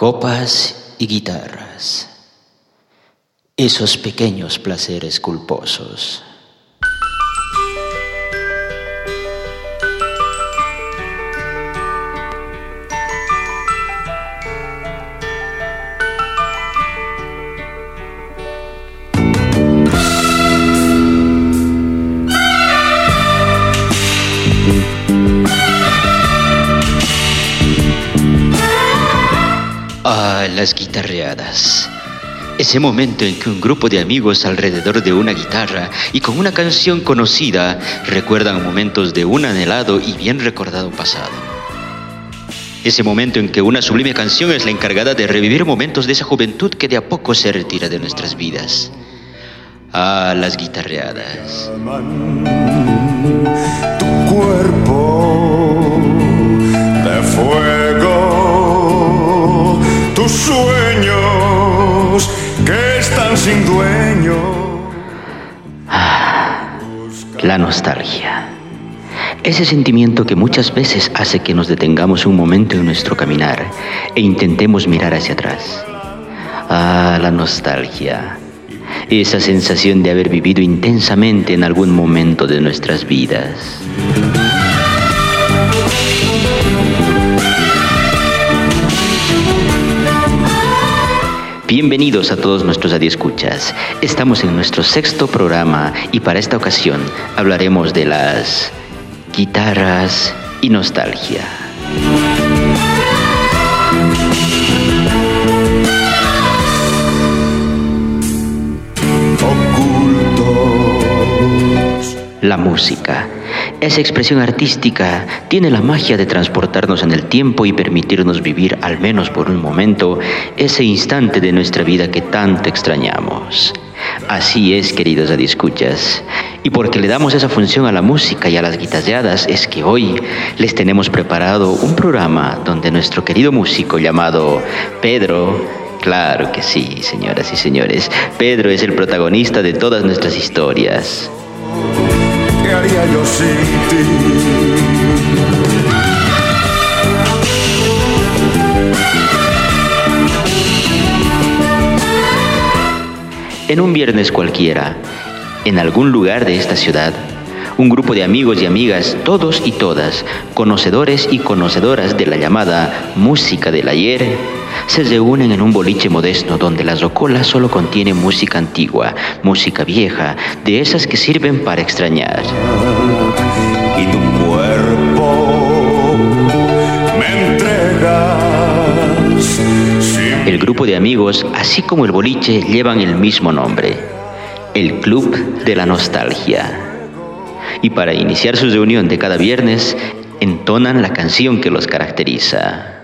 Copas y guitarras. Esos pequeños placeres culposos. Las guitarreadas. Ese momento en que un grupo de amigos alrededor de una guitarra y con una canción conocida recuerdan momentos de un anhelado y bien recordado pasado. Ese momento en que una sublime canción es la encargada de revivir momentos de esa juventud que de a poco se retira de nuestras vidas. Ah, las guitarreadas. Tu cuerpo de fuego, sueños que están sin dueño. La nostalgia. Ese sentimiento que muchas veces hace que nos detengamos un momento en nuestro caminar e intentemos mirar hacia atrás. Ah, la nostalgia. Esa sensación de haber vivido intensamente en algún momento de nuestras vidas. Bienvenidos a todos nuestros adiescuchas. Estamos en nuestro sexto programa y para esta ocasión hablaremos de las guitarras y nostalgia. Ocultos. La música. Esa expresión artística tiene la magia de transportarnos en el tiempo y permitirnos vivir, al menos por un momento, ese instante de nuestra vida que tanto extrañamos. Así es, queridos adiescuchas. Y porque le damos esa función a la música y a las guitarreadas, es que hoy les tenemos preparado un programa donde nuestro querido músico llamado Pedro Claro que sí, señoras y señores. Pedro es el protagonista de todas nuestras historias. En un viernes cualquiera, en algún lugar de esta ciudad, un grupo de amigos y amigas, todos y todas, conocedores y conocedoras de la llamada música del ayer, se reúnen en un boliche modesto donde la rocola solo contiene música antigua, música vieja, de esas que sirven para extrañar. Y tu cuerpo me entregas El grupo de amigos, así como el boliche, llevan el mismo nombre, el Club de la Nostalgia. Y para iniciar su reunión de cada viernes, entonan la canción que los caracteriza.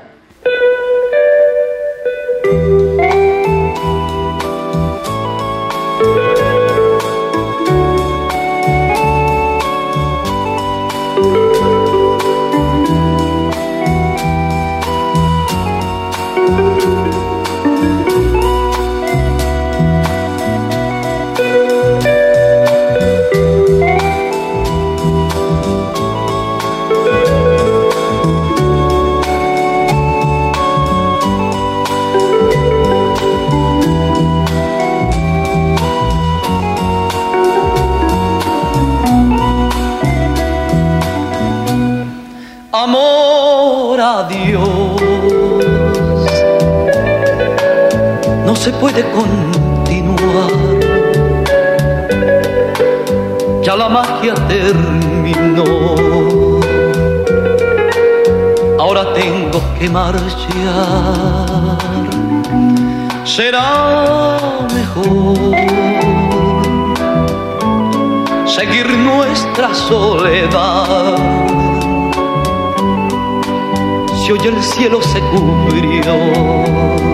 Puede continuar. Ya la magia terminó. Ahora tengo que marchar. Será mejor seguir nuestra soledad si hoy el cielo se cubrió.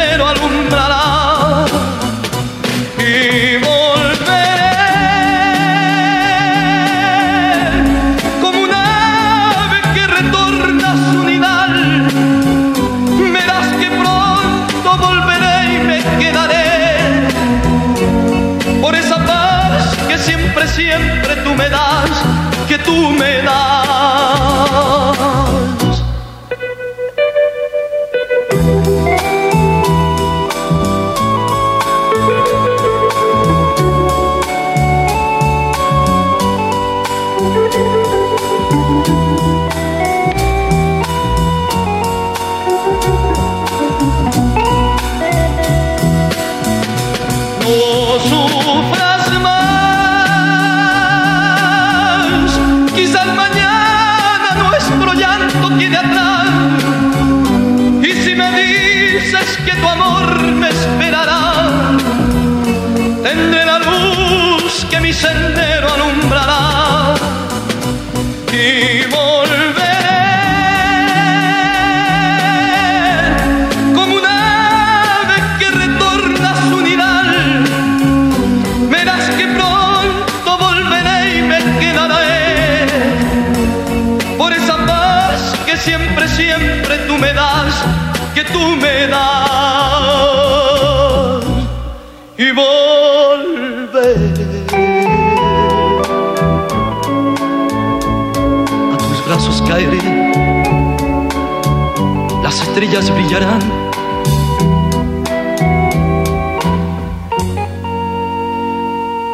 estrellas brillarán.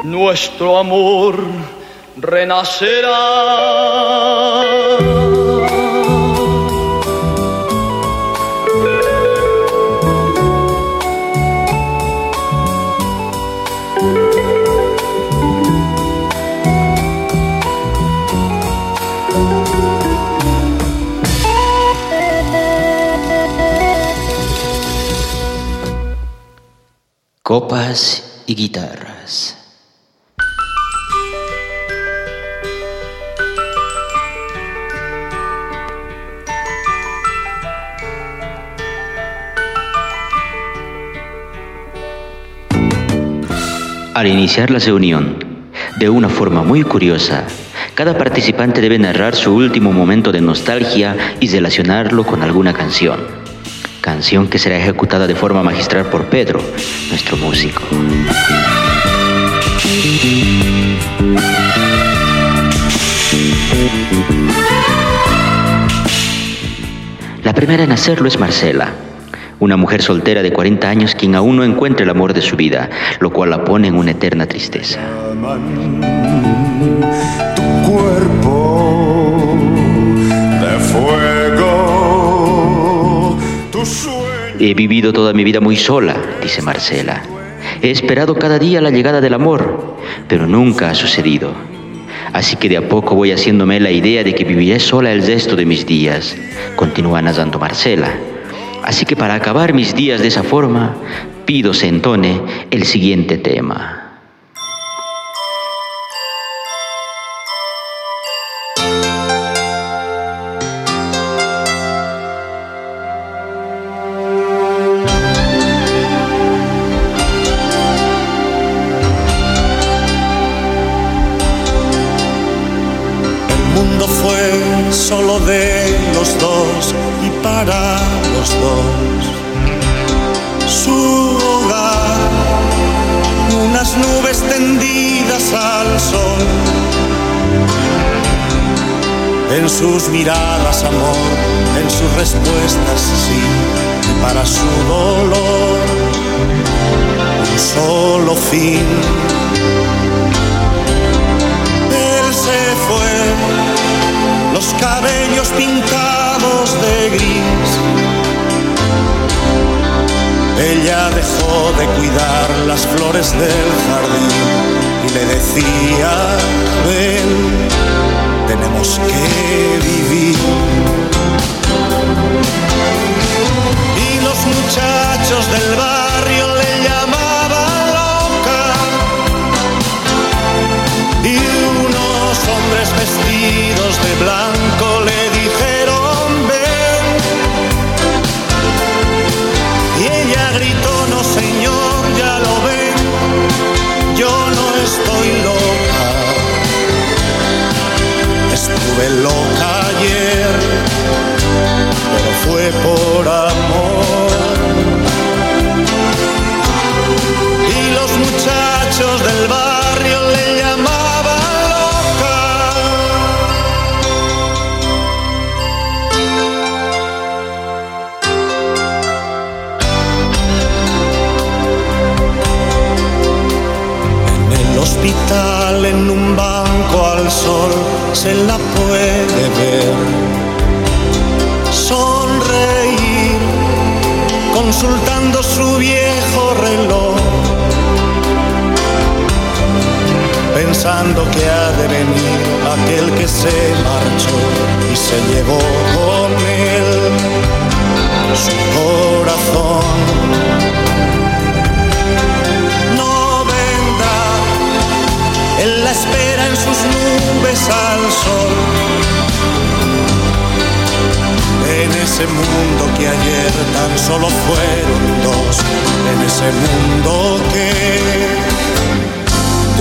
Nuestro amor renacerá. Copas y guitarras. Al iniciar la reunión, de una forma muy curiosa, cada participante debe narrar su último momento de nostalgia y relacionarlo con alguna canción canción que será ejecutada de forma magistral por Pedro, nuestro músico. La primera en hacerlo es Marcela, una mujer soltera de 40 años quien aún no encuentra el amor de su vida, lo cual la pone en una eterna tristeza. Tu cuerpo He vivido toda mi vida muy sola, dice Marcela. He esperado cada día la llegada del amor, pero nunca ha sucedido. Así que de a poco voy haciéndome la idea de que viviré sola el resto de mis días, continúa narrando Marcela. Así que para acabar mis días de esa forma, pido se entone el siguiente tema. Miradas amor, en sus respuestas sí, para su dolor un solo fin. Él se fue, los cabellos pintados de gris. Ella dejó de cuidar las flores del jardín y le decía, ven tenemos que vivir. Y los muchachos del barrio ese mundo que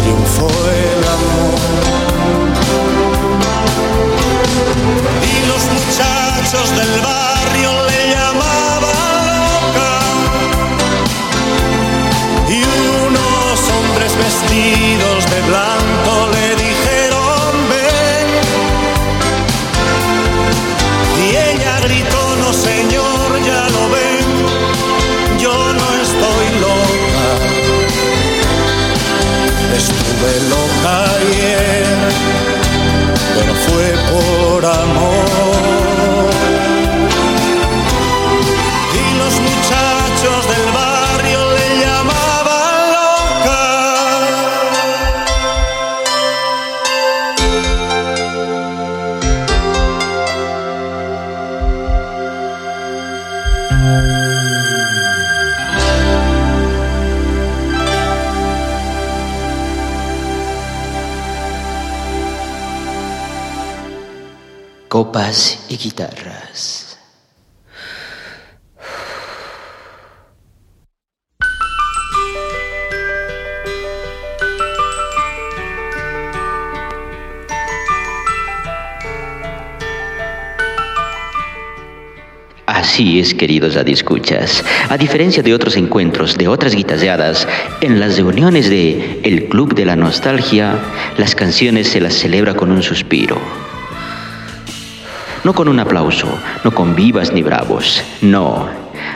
triunfó el amor. Y los muchachos del barrio guitarras. Así es, queridos radioescuchas. A diferencia de otros encuentros, de otras guitarreadas, en las reuniones de El Club de la Nostalgia, las canciones se las celebra con un suspiro. No con un aplauso, no con vivas ni bravos, no.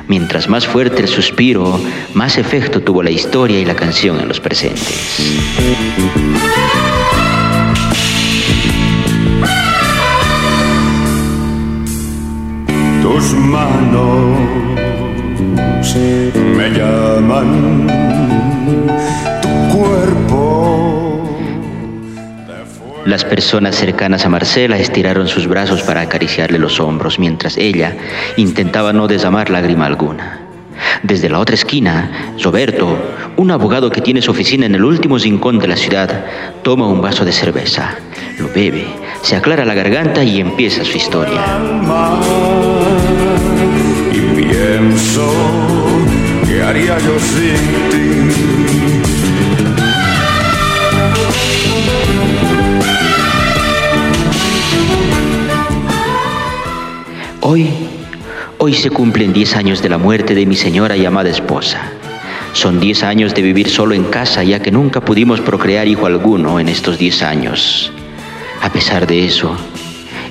Mientras más fuerte el suspiro, más efecto tuvo la historia y la canción en los presentes. Tus manos me llaman, tu cuerpo. Las personas cercanas a Marcela estiraron sus brazos para acariciarle los hombros mientras ella intentaba no desamar lágrima alguna. Desde la otra esquina, Roberto, un abogado que tiene su oficina en el último rincón de la ciudad, toma un vaso de cerveza, lo bebe, se aclara la garganta y empieza su historia. Hoy, hoy se cumplen 10 años de la muerte de mi señora y amada esposa. Son 10 años de vivir solo en casa ya que nunca pudimos procrear hijo alguno en estos 10 años. A pesar de eso,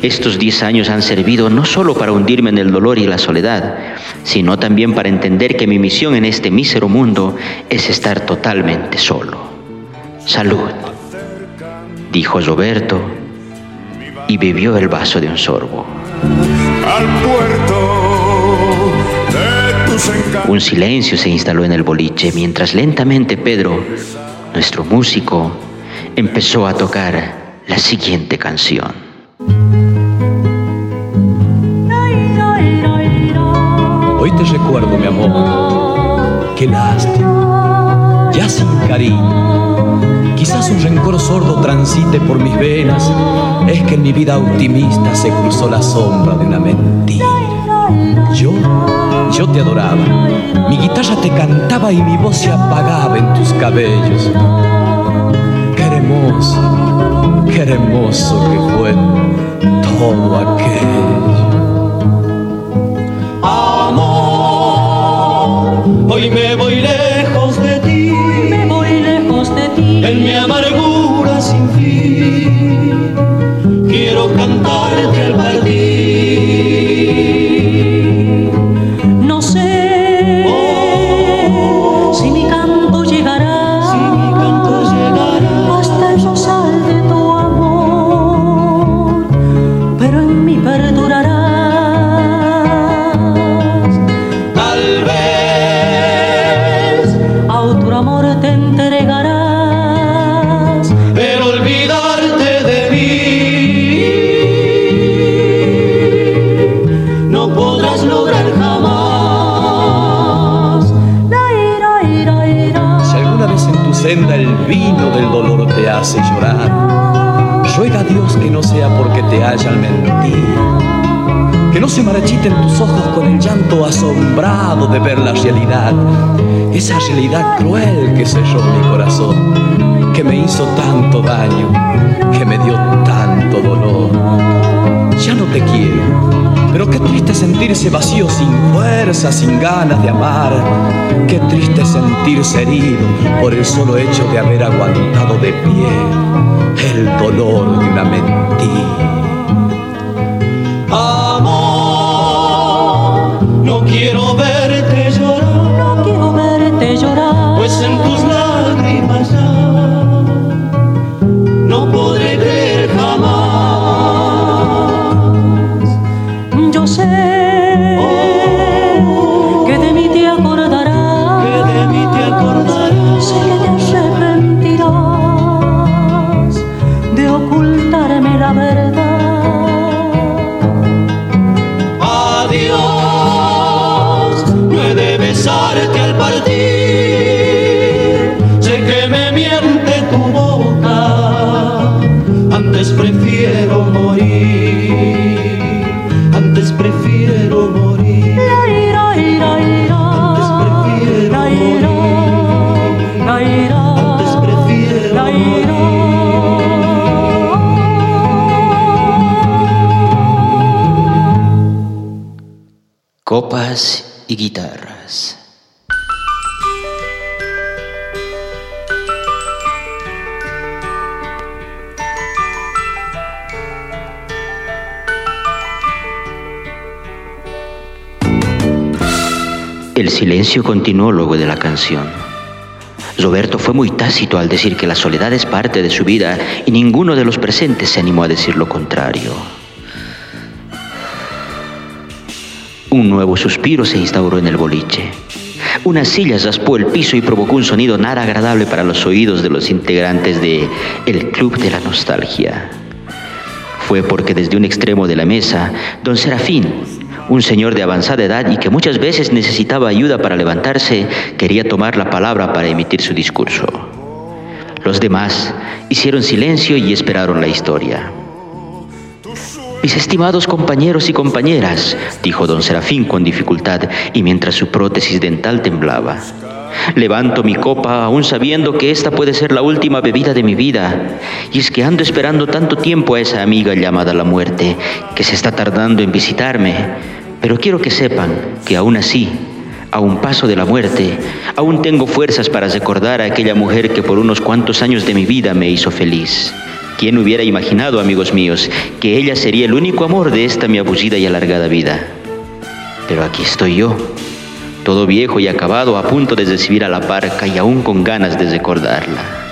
estos 10 años han servido no solo para hundirme en el dolor y la soledad, sino también para entender que mi misión en este mísero mundo es estar totalmente solo. Salud, dijo Roberto y bebió el vaso de un sorbo. Al puerto de tus encantos. Un silencio se instaló en el boliche mientras lentamente Pedro, nuestro músico, empezó a tocar la siguiente canción. Hoy te recuerdo, mi amor. Qué lástima. Ya sin cariño. Quizás un rencor sordo transite por mis venas. Es que en mi vida optimista se cruzó la sombra de una mentira. Yo, yo te adoraba. Mi guitarra te cantaba y mi voz se apagaba en tus cabellos. Qué hermoso, qué hermoso que fue todo aquello. Amor, hoy me voy lejos de en mi amargura sin fin. Quiero cantarte al partir. Realidad cruel que selló mi corazón. Que me hizo tanto daño. Que me dio tanto dolor. Ya no te quiero pero qué triste sentirse vacío, sin fuerza, sin ganas de amar. Qué triste sentirse herido por el solo hecho de haber aguantado de pie el dolor de una mentira. En tus lágrimas ya Roberto fue muy tácito al decir que la soledad es parte de su vida y ninguno de los presentes se animó a decir lo contrario. Un nuevo suspiro se instauró en el boliche. Una silla raspó el piso y provocó un sonido nada agradable para los oídos de los integrantes de El Club de la Nostalgia. Fue porque desde un extremo de la mesa, don Serafín, un señor de avanzada edad y que muchas veces necesitaba ayuda para levantarse, quería tomar la palabra para emitir su discurso. Los demás hicieron silencio y esperaron la historia. Mis estimados compañeros y compañeras, dijo don Serafín con dificultad y mientras su prótesis dental temblaba. Levanto mi copa aún sabiendo que esta puede ser la última bebida de mi vida. Y es que ando esperando tanto tiempo a esa amiga llamada la muerte, que se está tardando en visitarme. Pero quiero que sepan que aún así, a un paso de la muerte, aún tengo fuerzas para recordar a aquella mujer que por unos cuantos años de mi vida me hizo feliz. ¿Quién hubiera imaginado, amigos míos, que ella sería el único amor de esta mi abullida y alargada vida? Pero aquí estoy yo, todo viejo y acabado, a punto de recibir a la parca y aún con ganas de recordarla.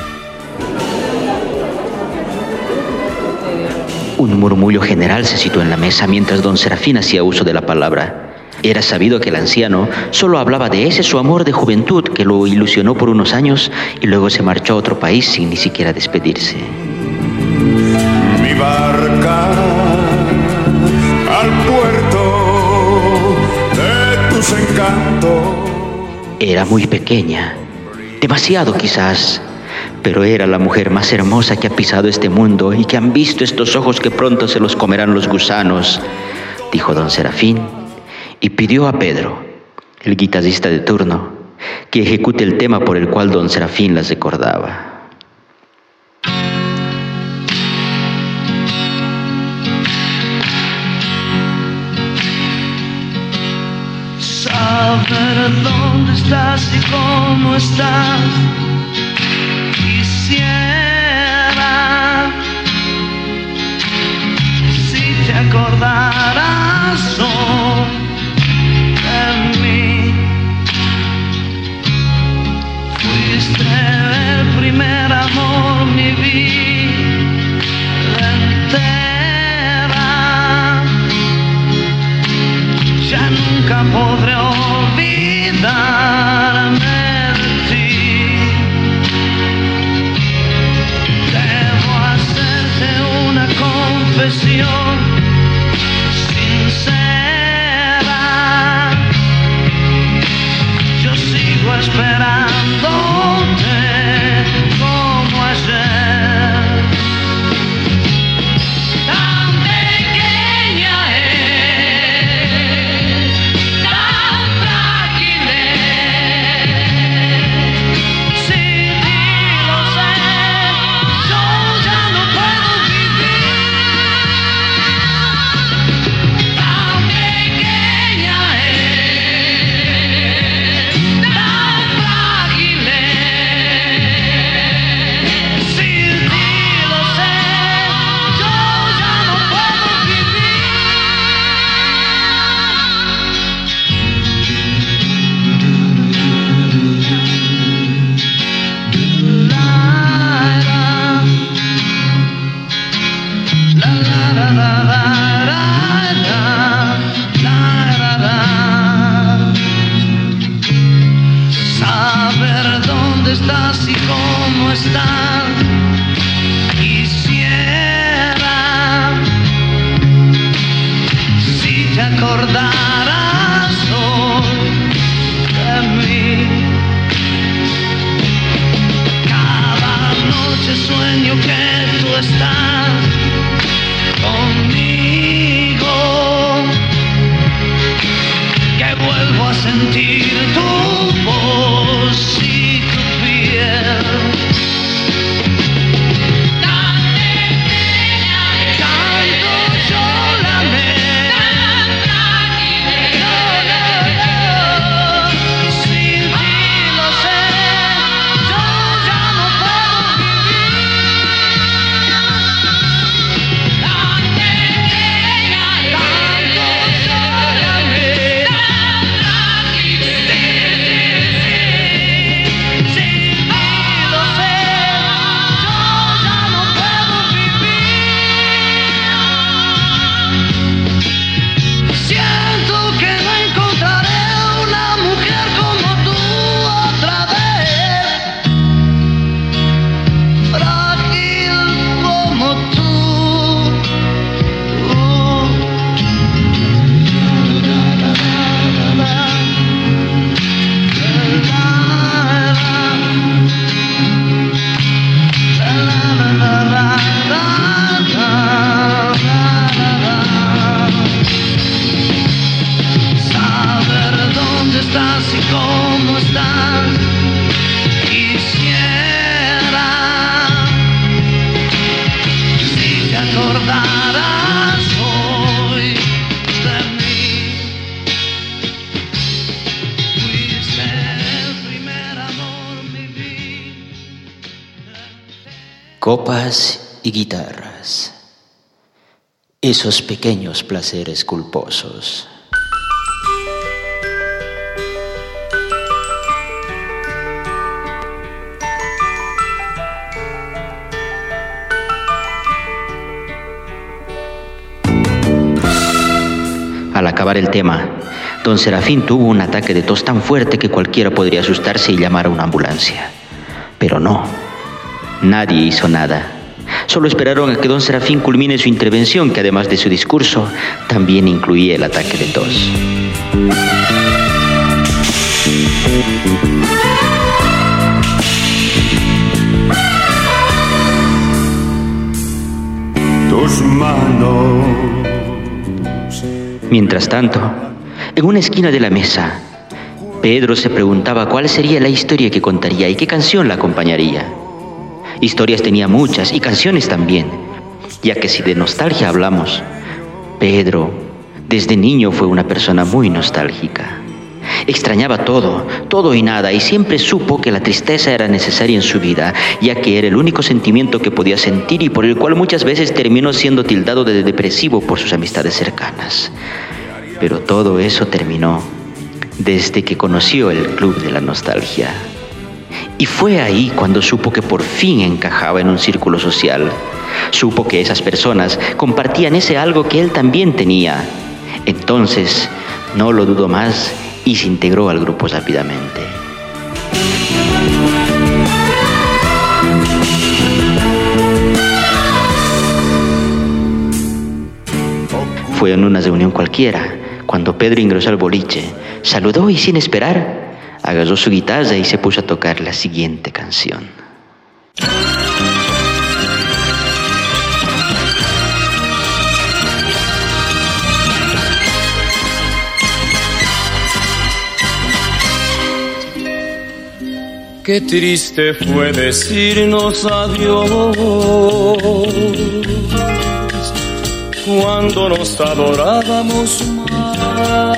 Un murmullo general se situó en la mesa mientras don Serafín hacía uso de la palabra. Era sabido que el anciano solo hablaba de ese su amor de juventud que lo ilusionó por unos años y luego se marchó a otro país sin ni siquiera despedirse. mi barca al puerto de tus encantos. Era muy pequeña, demasiado quizás, pero era la mujer más hermosa que ha pisado este mundo y que han visto estos ojos que pronto se los comerán los gusanos, dijo don Serafín, y pidió a Pedro, el guitarrista de turno, que ejecute el tema por el cual don Serafín las recordaba. Saber dónde estás y cómo estás. Quisiera si te acordaras hoy de mí. Fuiste el primer amor, mi vida entera ya nunca podré olvidarme sentir tu voz Copas y guitarras. Esos pequeños placeres culposos. Al acabar el tema, don Serafín tuvo un ataque de tos tan fuerte que cualquiera podría asustarse y llamar a una ambulancia. Pero no, nadie hizo nada. Solo esperaron a que don Serafín culmine su intervención, que además de su discurso, también incluía el ataque de tos. tus manos. Mientras tanto, en una esquina de la mesa, Pedro se preguntaba cuál sería la historia que contaría y qué canción la acompañaría. Historias tenía muchas y canciones también, ya que si de nostalgia hablamos, Pedro desde niño fue una persona muy nostálgica. Extrañaba todo, todo y nada, y siempre supo que la tristeza era necesaria en su vida, ya que era el único sentimiento que podía sentir y por el cual muchas veces terminó siendo tildado de depresivo por sus amistades cercanas. Pero todo eso terminó desde que conoció el Club de la Nostalgia. Y fue ahí cuando supo que por fin encajaba en un círculo social. Supo que esas personas compartían ese algo que él también tenía. Entonces, no lo dudó más y se integró al grupo rápidamente. Fue en una reunión cualquiera, cuando Pedro ingresó al boliche, saludó y sin esperar, agarró su guitarra y se puso a tocar la siguiente canción. Qué triste fue decirnos adiós cuando nos adorábamos más.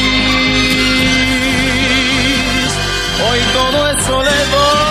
Hoy todo es soledad.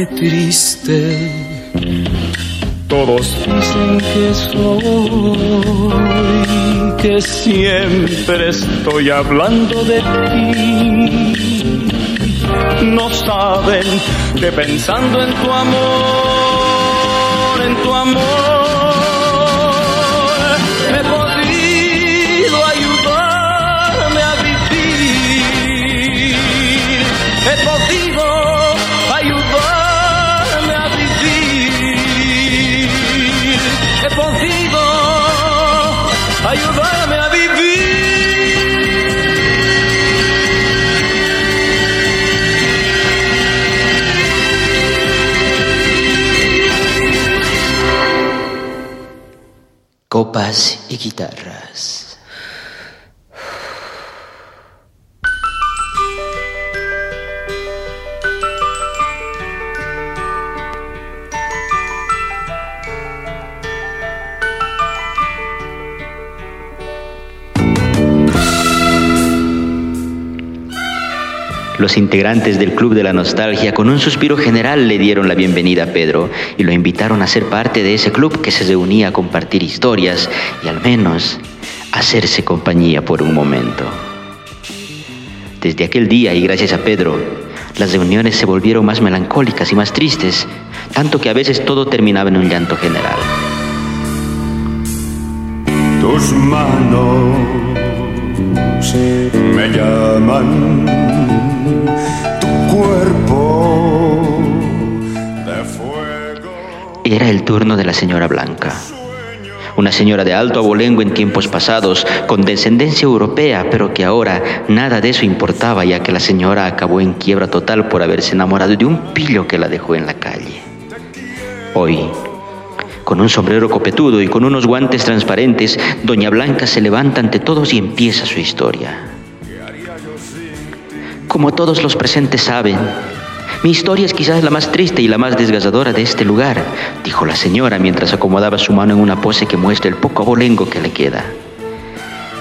Qué triste. Todos dicen que soy, que siempre estoy hablando de ti. No saben que pensando en tu amor, en tu amor, he podido Copas y guitarras. Los integrantes del Club de la Nostalgia con un suspiro general le dieron la bienvenida a Pedro y lo invitaron a ser parte de ese club que se reunía a compartir historias y al menos hacerse compañía por un momento. Desde aquel día y gracias a Pedro, las reuniones se volvieron más melancólicas y más tristes, tanto que a veces todo terminaba en un llanto general. Tus manos me llaman, Era el turno de la señora Blanca. Una señora de alto abolengo en tiempos pasados, con descendencia europea, pero que ahora nada de eso importaba, ya que la señora acabó en quiebra total por haberse enamorado de un pillo que la dejó en la calle. Hoy, con un sombrero copetudo y con unos guantes transparentes, Doña Blanca se levanta ante todos y empieza su historia. Como todos los presentes saben, mi historia es quizás la más triste y la más desgarradora de este lugar, dijo la señora mientras acomodaba su mano en una pose que muestra el poco abolengo que le queda.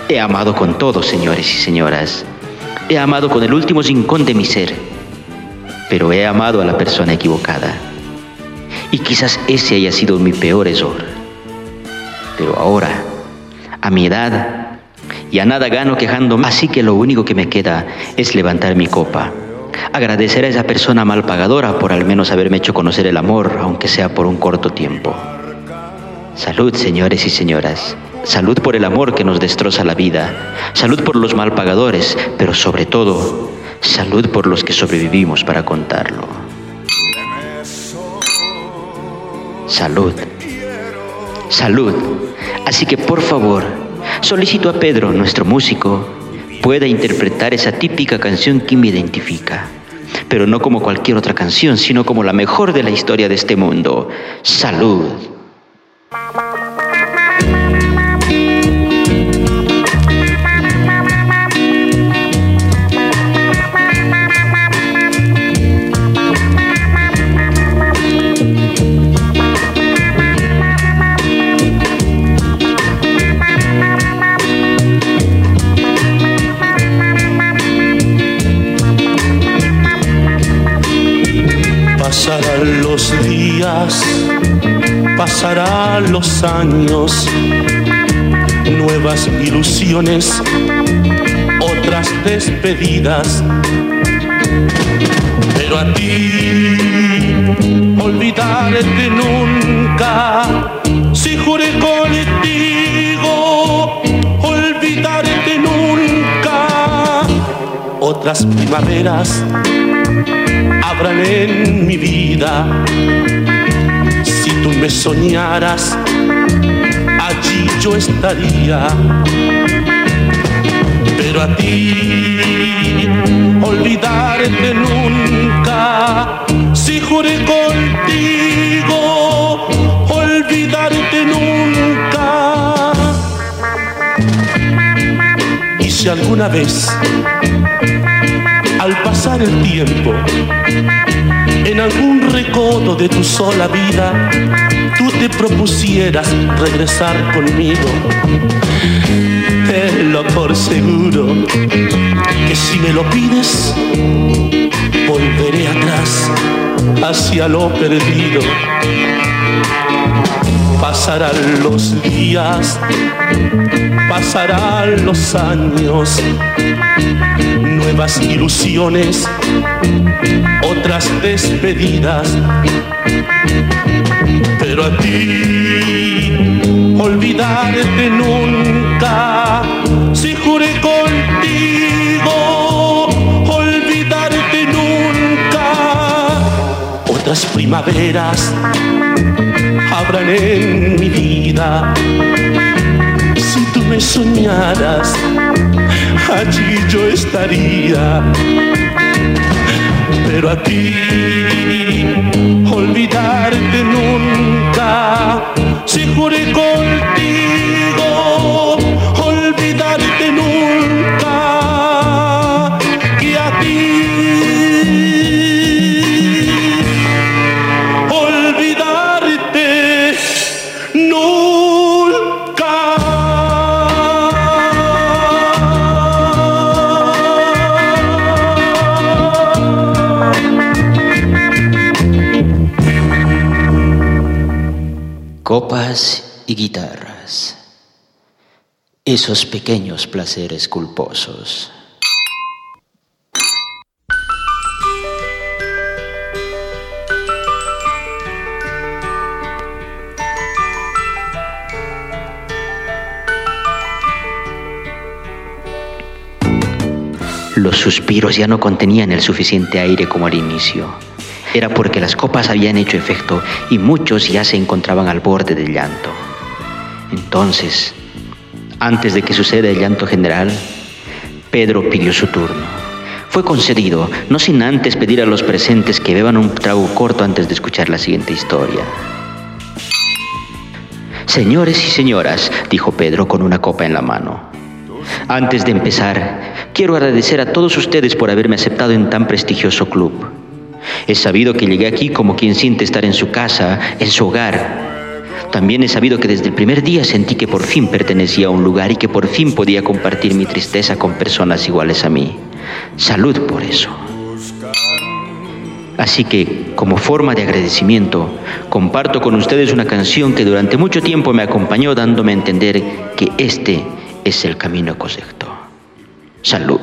He amado con todo, señores y señoras. He amado con el último rincón de mi ser. Pero he amado a la persona equivocada. Y quizás ese haya sido mi peor error. Pero ahora, a mi edad, ya nada gano quejándome, así que lo único que me queda es levantar mi copa. Agradecer a esa persona mal pagadora por al menos haberme hecho conocer el amor, aunque sea por un corto tiempo. Salud, señores y señoras. Salud por el amor que nos destroza la vida. Salud por los mal pagadores, pero sobre todo, salud por los que sobrevivimos para contarlo. Salud. Salud. Así que por favor, solicito a Pedro, nuestro músico, pueda interpretar esa típica canción que me identifica. Pero no como cualquier otra canción, sino como la mejor de la historia de este mundo. Salud. Pasarán los años, nuevas ilusiones, otras despedidas. Pero a ti, olvidarte nunca, si juré contigo, olvidarte nunca. Otras primaveras habrán en mi vida. Me soñaras, allí yo estaría. Pero a ti, olvidarte nunca, si juré contigo, olvidarte nunca. Y si alguna vez al pasar el tiempo, en algún recodo de tu sola vida, tú te propusieras regresar conmigo. Tenlo por seguro que si me lo pides, volveré atrás hacia lo perdido. Pasarán los días, pasarán los años, nuevas ilusiones, otras despedidas. Pero a ti, olvidarte nunca, si juré contigo, olvidarte nunca. Otras primaveras habrán en mi vida. Si tú me soñaras, allí yo estaría. Pero a ti, olvidarte nunca, si juré contigo, guitarras. Esos pequeños placeres culposos. Los suspiros ya no contenían el suficiente aire como al inicio. Era porque las copas habían hecho efecto y muchos ya se encontraban al borde del llanto. Entonces, antes de que suceda el llanto general, Pedro pidió su turno. Fue concedido, no sin antes pedir a los presentes que beban un trago corto antes de escuchar la siguiente historia. Señores y señoras, dijo Pedro con una copa en la mano. Antes de empezar, quiero agradecer a todos ustedes por haberme aceptado en tan prestigioso club. He sabido que llegué aquí como quien siente estar en su casa, en su hogar. También he sabido que desde el primer día sentí que por fin pertenecía a un lugar y que por fin podía compartir mi tristeza con personas iguales a mí. Salud por eso. Así que, como forma de agradecimiento, comparto con ustedes una canción que durante mucho tiempo me acompañó dándome a entender que este es el camino correcto. Salud.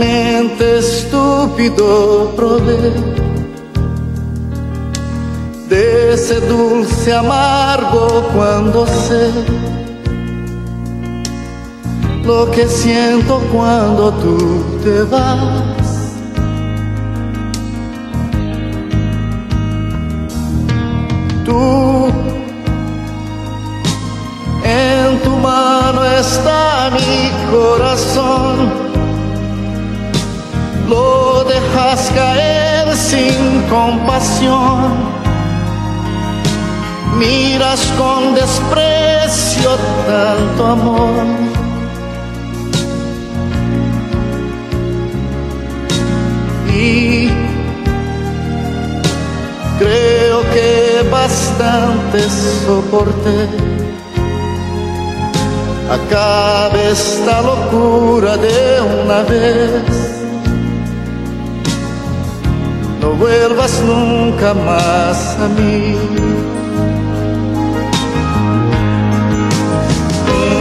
Nuevamente estúpido probé de ese dulce amargo cuando sé lo que siento cuando tú te vas. Tú, en tu mano está mi corazón, lo dejas caer sin compasión miras con desprecio tanto amor. Y creo que bastante soporté. Acabe esta locura de una vez. No vuelvas nunca más a mí.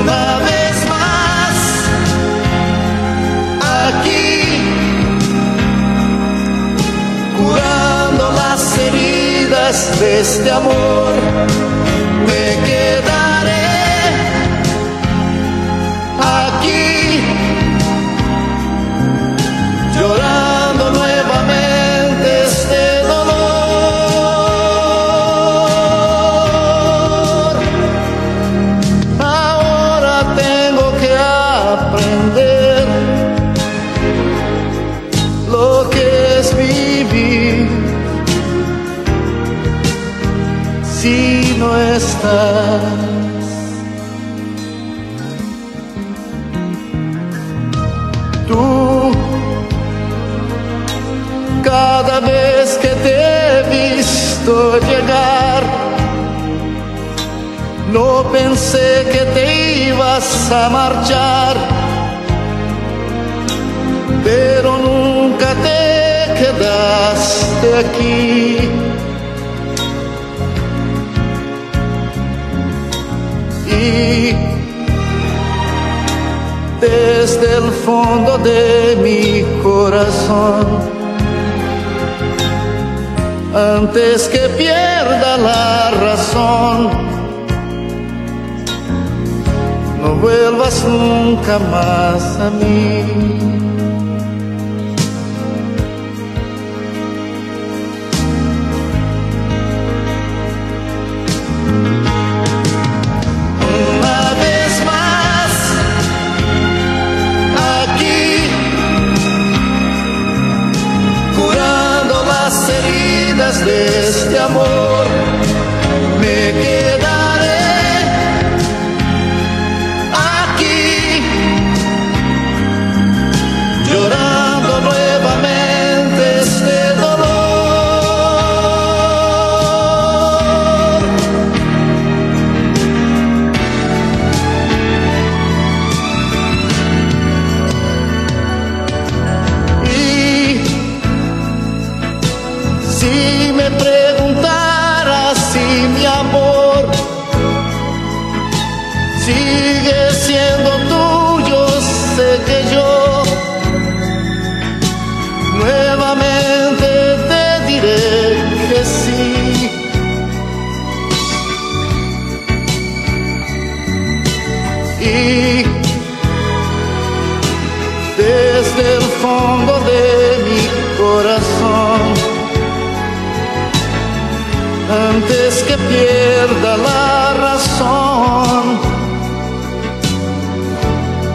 Una vez más, aquí, curando las heridas de este amor, pensé que te ibas a marchar, pero nunca te quedaste aquí. Y desde el fondo de mi corazón, antes que pierda la razón, no vuelvas nunca más a mí. Una vez más, aquí, curando las heridas de este amor, antes que pierda la razón,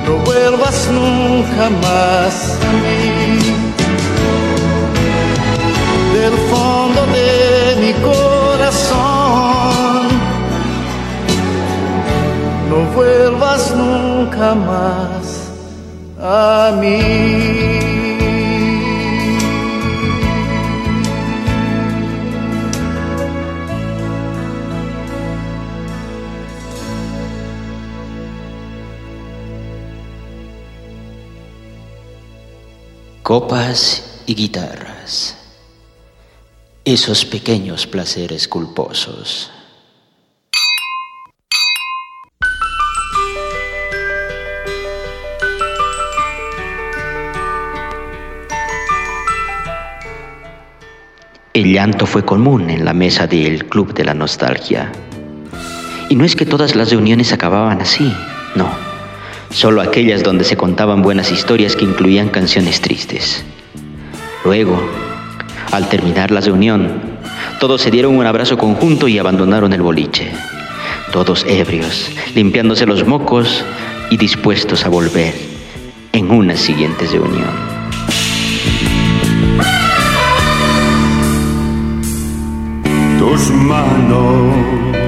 no vuelvas nunca más a mí. Del fondo de mi corazón, no vuelvas nunca más a mí. Copas y guitarras. Esos pequeños placeres culposos. El llanto fue común en la mesa del Club de la Nostalgia. Y no es que todas las reuniones acababan así, no. Solo aquellas donde se contaban buenas historias que incluían canciones tristes. Luego, al terminar la reunión, todos se dieron un abrazo conjunto y abandonaron el boliche. Todos ebrios, limpiándose los mocos y dispuestos a volver en una siguiente reunión. tus manos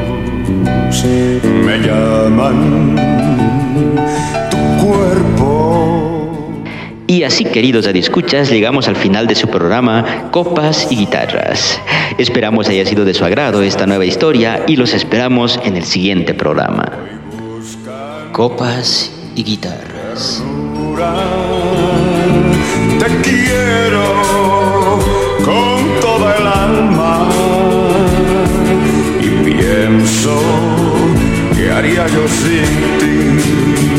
me llaman, tu cuerpo. Y así, queridos escuchas, llegamos al final de su programa Copas y Guitarras. Esperamos haya sido de su agrado esta nueva historia y los esperamos en el siguiente programa. Copas y Guitarras. Te quiero que haría yo sin ti.